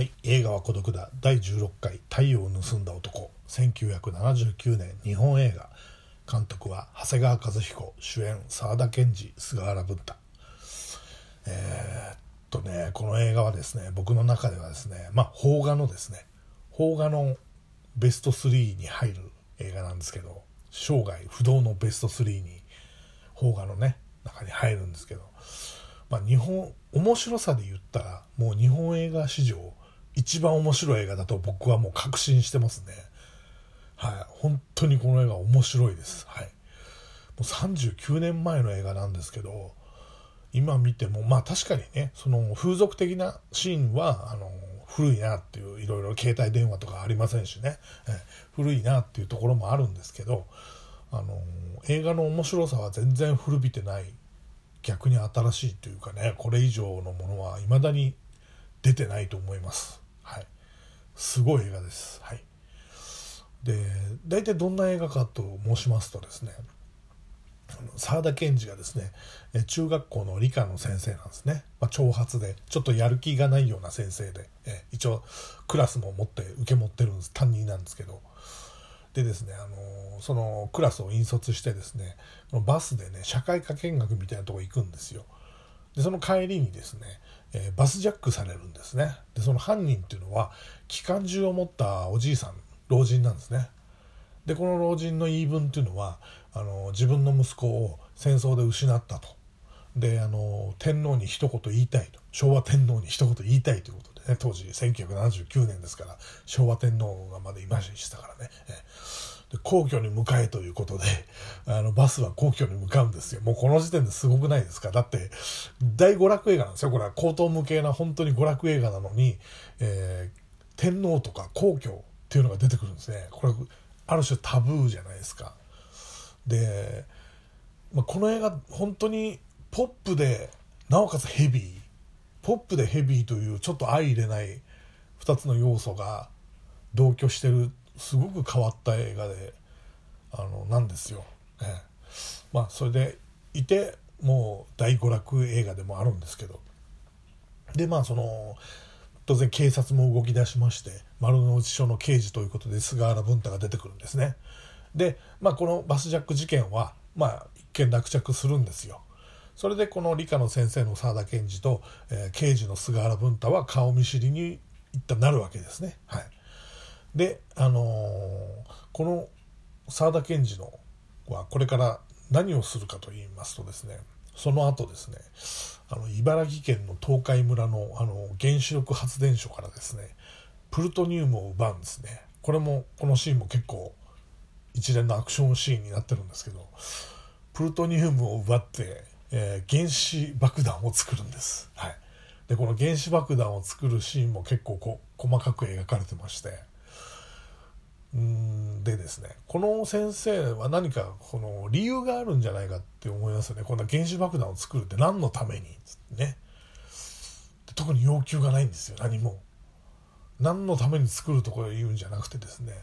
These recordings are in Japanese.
はい、映画は孤独だ。第16回太陽を盗んだ男。1979年日本映画。監督は長谷川和彦。主演沢田研二菅原文太。えー、っとねこの映画はですね僕の中ではですねまあ邦画のですね邦画のベスト3に入る映画なんですけど生涯不動のベスト3に邦画のね中に入るんですけどまあ日本面白さで言ったらもう日本映画史上一番面白い映画だと僕はもう確信してますね。はい。本当にこの映画面白いです。はい。もう39年前の映画なんですけど、今見ても、まあ確かにね、その風俗的なシーンは、あの、古いなっていう、いろいろ携帯電話とかありませんしね、古いなっていうところもあるんですけど、あの、映画の面白さは全然古びてない、逆に新しいというかね、これ以上のものは未だに出てないと思います。すごい映画です。はい、で大体どんな映画かと申しますとですね沢田研二がですね中学校の理科の先生なんですね、まあ、挑発でちょっとやる気がないような先生でえ一応クラスも持って受け持ってるんです。担任なんですけど。でですね、あのそのクラスを引率してですねバスでね社会科見学みたいなとこ行くんですよ。でその帰りにですねえー、バスジャックされるんですね。でその犯人っていうのは機関銃を持ったおじいさん老人なんですね。でこの老人の言い分っていうのはあの自分の息子を戦争で失ったと。であの天皇に一言言いたいと。昭和天皇に一言言いたいということでね当時1979年ですから昭和天皇がまだいましたからね、え。皇居に向かえということであのバスは皇居に向かうんですよ。もうこの時点ですごくないですか。だって大娯楽映画なんですよ。これは高等無形な本当に娯楽映画なのに、えー、天皇とか皇居っていうのが出てくるんですね。これある種タブーじゃないですか。で、まあ、この映画本当にポップでなおかつヘビー。ポップでヘビーというちょっと相入れない2つの要素が同居してるすごく変わった映画であのなんですよ。ね、まあそれでいてもう大娯楽映画でもあるんですけどでまあその当然警察も動き出しまして丸の内署の刑事ということで菅原文太が出てくるんですね。で、まあ、このバスジャック事件は、まあ、一見落着するんですよ。それでこの理科の先生の沢田研二と、えー、刑事の菅原文太は顔見知りに一旦なるわけですね。はい、で、あのー、この沢田研二のはこれから何をするかと言いますとですねその後ですねあの茨城県の東海村のあの原子力発電所からですねプルトニウムを奪うんですね。これもこのシーンも結構一連のアクションシーンになってるんですけどプルトニウムを奪って、えー、原子爆弾を作るんです、はい、でこの原子爆弾を作るシーンも結構こ細かく描かれてましてでですねこの先生は何かこの理由があるんじゃないかって思いますよね。こんな原子爆弾を作るって何のために？ね。特に要求がないんですよ。何も。何のために作るとか言うんじゃなくてですね。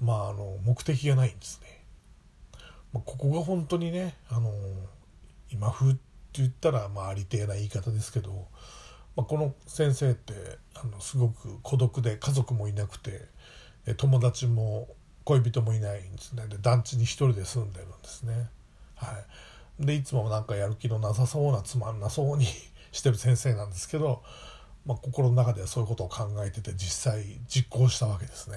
まああの目的がないんですね、まあ、ここが本当にねあの今風って言ったらまあありてえな言い方ですけど、まあ、この先生ってあのすごく孤独で家族もいなくて友達も恋人もいないんですね。で団地に一人で住んでるんですね。はい。でいつもなんかやる気のなさそうなつまんなそうにしてる先生なんですけど、まあ、心の中ではそういうことを考えてて実際実行したわけですね。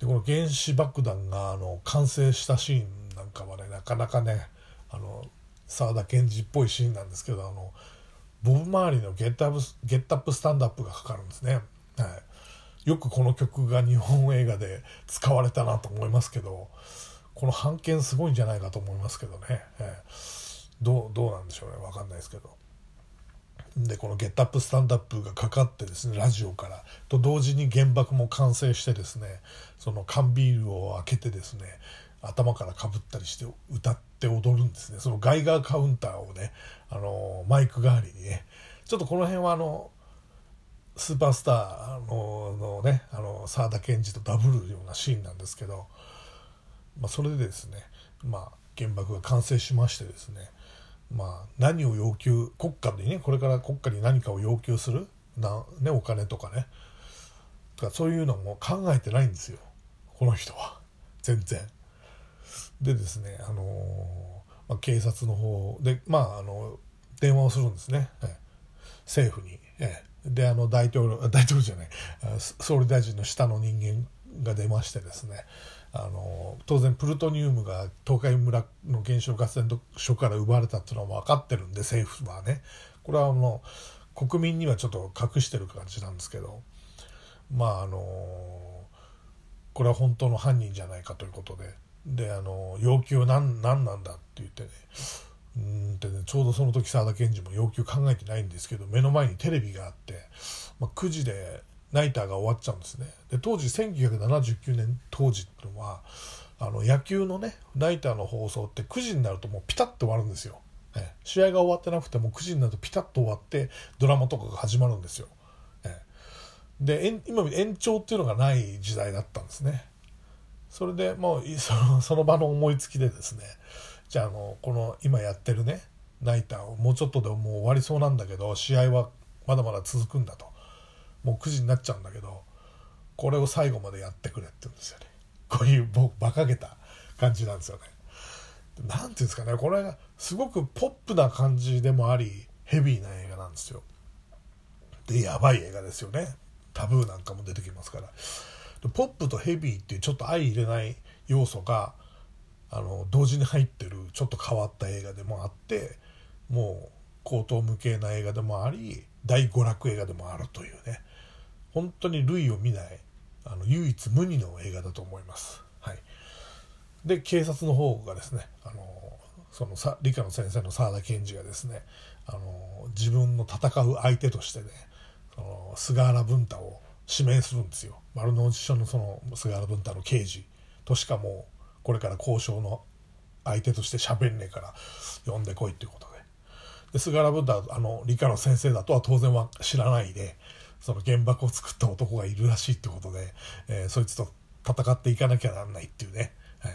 でこの原子爆弾があの完成したシーンなんかはねなかなかねあの沢田研二っぽいシーンなんですけどあのボブ周りのゲットアップ「ゲットアップスタンドアップ」がかかるんですね。はい、よくこの曲が日本映画で使われたなと思いますけどこの版権すごいんじゃないかと思いますけどね、えー、どうどうなんでしょうね。分かんないですけど。でこの「ゲットアップスタンドアップ」がかかってですねラジオから。と同時に原爆も完成してですねその缶ビールを開けてですね頭からかぶったりして歌って踊るんですね。そのガイガーカウンターをねあのマイク代わりにねちょっとこの辺はあのスーパースターののねあの沢田研二とダブるようなシーンなんですけど、まあ、それでですね、まあ、原爆が完成しましてですね、まあ、何を要求国家でねこれから国家に何かを要求するな、ね、お金とかねとかそういうのも考えてないんですよ。この人は。全然。でですね、あのまあ、警察の方で、まあ、あの電話をするんですね、え。政府に。ええ。であの大統領 大統領じゃない総理大臣の下の人間が出ましてですねあの当然プルトニウムが東海村の原子力発電所から奪われたっていうのは分かってるんで政府はね。これはあの国民にはちょっと隠してる感じなんですけどまああのこれは本当の犯人じゃないかということでであの要求は何何なんだって言ってねうんでねちょうどその時沢田研二も要求考えてないんですけど目の前にテレビがあって、まあ、9時でナイターが終わっちゃうんですね。で当時1979年当時っていうのはあの野球のねナイターの放送って9時になるともうピタッと終わるんですよ、え試合が終わってなくても9時になるとピタッと終わってドラマとかが始まるんですよ、えで今延長っていうのがない時代だったんですね。それでもう そのその場の思いつきでですねじゃああのこの今やってるねナイターをもうちょっとでもう終わりそうなんだけど試合はまだまだ続くんだと。もう9時になっちゃうんだけどこれを最後までやってくれって言うんですよね。こういう僕馬鹿げた感じなんですよね。何ていうんですかねこれがすごくポップな感じでもありヘビーな映画なんですよ。でやばい映画ですよね。タブーなんかも出てきますから。ポップとヘビーっていうちょっと相入れない要素があの同時に入ってるちょっと変わった映画でもあってもう高等無形な映画でもあり大娯楽映画でもあるというね。本当に類を見ないあの唯一無二の映画だと思います。はい、で警察の方がですねあのそのさ理科の先生の沢田研二がですねあの自分の戦う相手としてねその菅原文太を指名するんですよ。丸の内署のその菅原文太の刑事としかもこれから交渉の相手として喋んねえから呼んでこいっていうことで。で菅原文太あの理科の先生だとは当然は知らないでその原爆を作った男がいるらしいってことで、えー、そいつと戦っていかなきゃなんないっていうね、はい、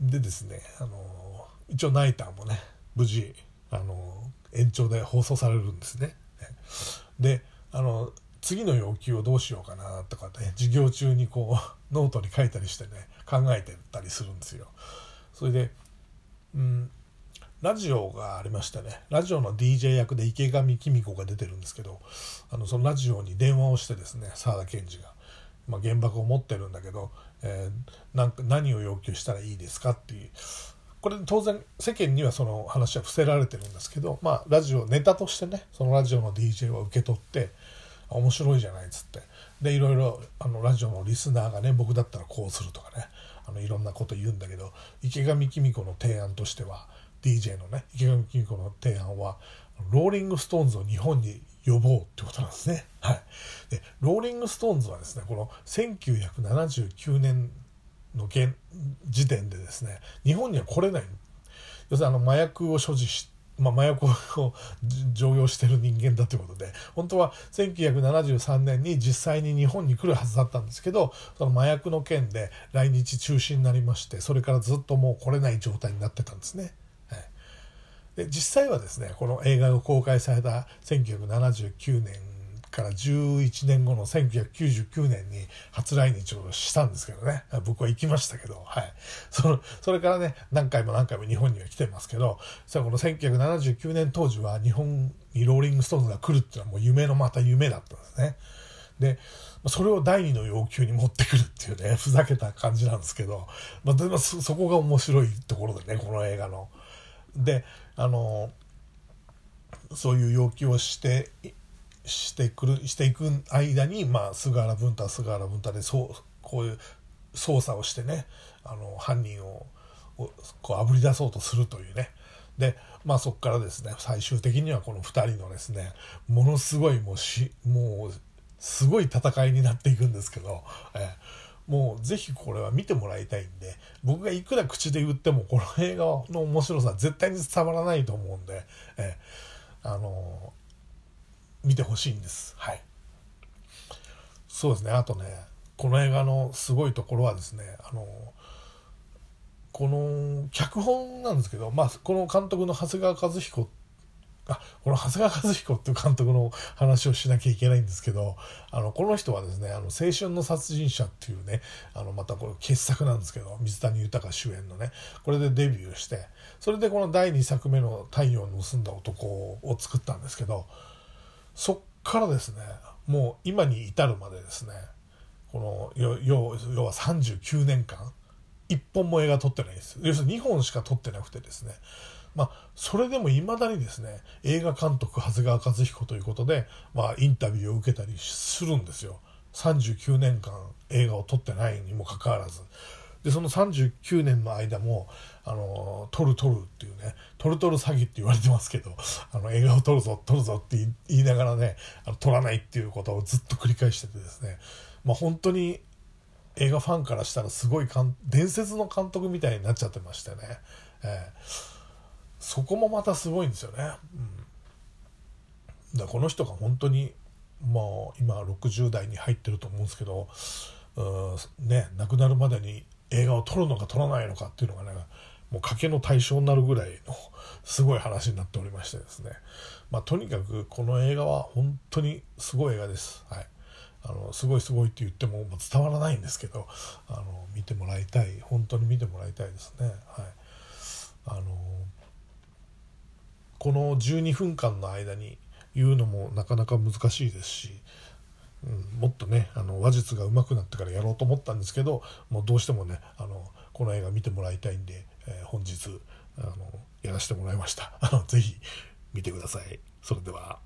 でですね、あのー、一応ナイターもね無事、あのー、延長で放送されるんですね。であの次の要求をどうしようかなとかね授業中にこう ノートに書いたりしてね考えてたりするんですよ。それで、うん、ラジオがありましてねラジオの DJ 役で池上紀美子が出てるんですけどあのそのラジオに電話をしてですね沢田研二が、まあ、原爆を持ってるんだけど、えー、なんか何を要求したらいいですかっていうこれ当然世間にはその話は伏せられてるんですけど、まあ、ラジオネタとしてねそのラジオの DJ を受け取って面白いじゃないっつって。でいろいろあのラジオのリスナーがね僕だったらこうするとかねあのいろんなこと言うんだけど池上季実子の提案としては DJ のね池上季実子の提案はローリング・ストーンズを日本に呼ぼうってことなんですね。はい、でローリング・ストーンズはですねこの1979年の現時点でですね日本には来れない要するにあの麻薬を所持してまあ、麻薬を 常用してる人間だということで本当は1973年に実際に日本に来るはずだったんですけどその麻薬の件で来日中止になりましてそれからずっともう来れない状態になってたんですね。で実際はですねこの映画が公開された1979年から11年後の1999年に初来日をしたんですけどね僕は行きましたけど、はい、そのそれからね何回も何回も日本には来てますけどこの1979年当時は日本にローリング・ストーンズが来るっていうのはもう夢のまた夢だったんですね。でそれを第二の要求に持ってくるっていうね ふざけた感じなんですけど、まあ、でもそこが面白いところでねこの映画の。であのそういう要求をしてしてくるしていく間に、まあ、菅原文太菅原文太でそうこういう捜査をしてねあの犯人をこうあぶり出そうとするというね。でまあそこからですね最終的にはこの2人のですねものすごいもうしもうすごい戦いになっていくんですけど、えー、もうぜひこれは見てもらいたいんで僕がいくら口で言ってもこの映画の面白さ絶対に伝わらないと思うんで、え。あの見てほしいんです。はい。そうですね。あとねこの映画のすごいところはですねあのこの脚本なんですけど、まあ、この監督の長谷川和彦あこの長谷川和彦っていう監督の話をしなきゃいけないんですけどあのこの人はですね「あの青春の殺人者」っていうねあのまたこれ傑作なんですけど水谷豊主演のねこれでデビューしてそれでこの第2作目の「太陽の盗んだ男」を作ったんですけどそっからですねもう今に至るまでですねこの要要は39年間1本も映画撮ってないです。要するに2本しか撮ってなくてですね。まあ、それでもいまだにですね映画監督長谷川和彦ということで、まあ、インタビューを受けたりするんですよ。39年間映画を撮ってないにもかかわらず。でその39年の間もあの撮る撮るっていうね撮る撮る詐欺って言われてますけどあの映画を撮るぞ撮るぞって言いながらねあの撮らないっていうことをずっと繰り返しててですね、まあ、本当に映画ファンからしたらすごい伝説の監督みたいになっちゃってましてね、えーそこもまたすごいんですよね。うん、だこの人が本当にまあ今60代に入ってると思うんですけどね亡くなるまでに映画を撮るのか撮らないのかっていうのがねもう賭けの対象になるぐらいのすごい話になっておりましてですね、まあ、とにかくこの映画は本当にすごい映画です。はいあのすごいすごいって言っても伝わらないんですけどあの見てもらいたい本当に見てもらいたいですね。はい、あのこの12分間の間に言うのもなかなか難しいですし、うん、もっとねあの話術が上手くなってからやろうと思ったんですけどもうどうしてもねあのこの映画見てもらいたいんで、えー、本日あのやらせてもらいました。ぜひ見てください。それでは。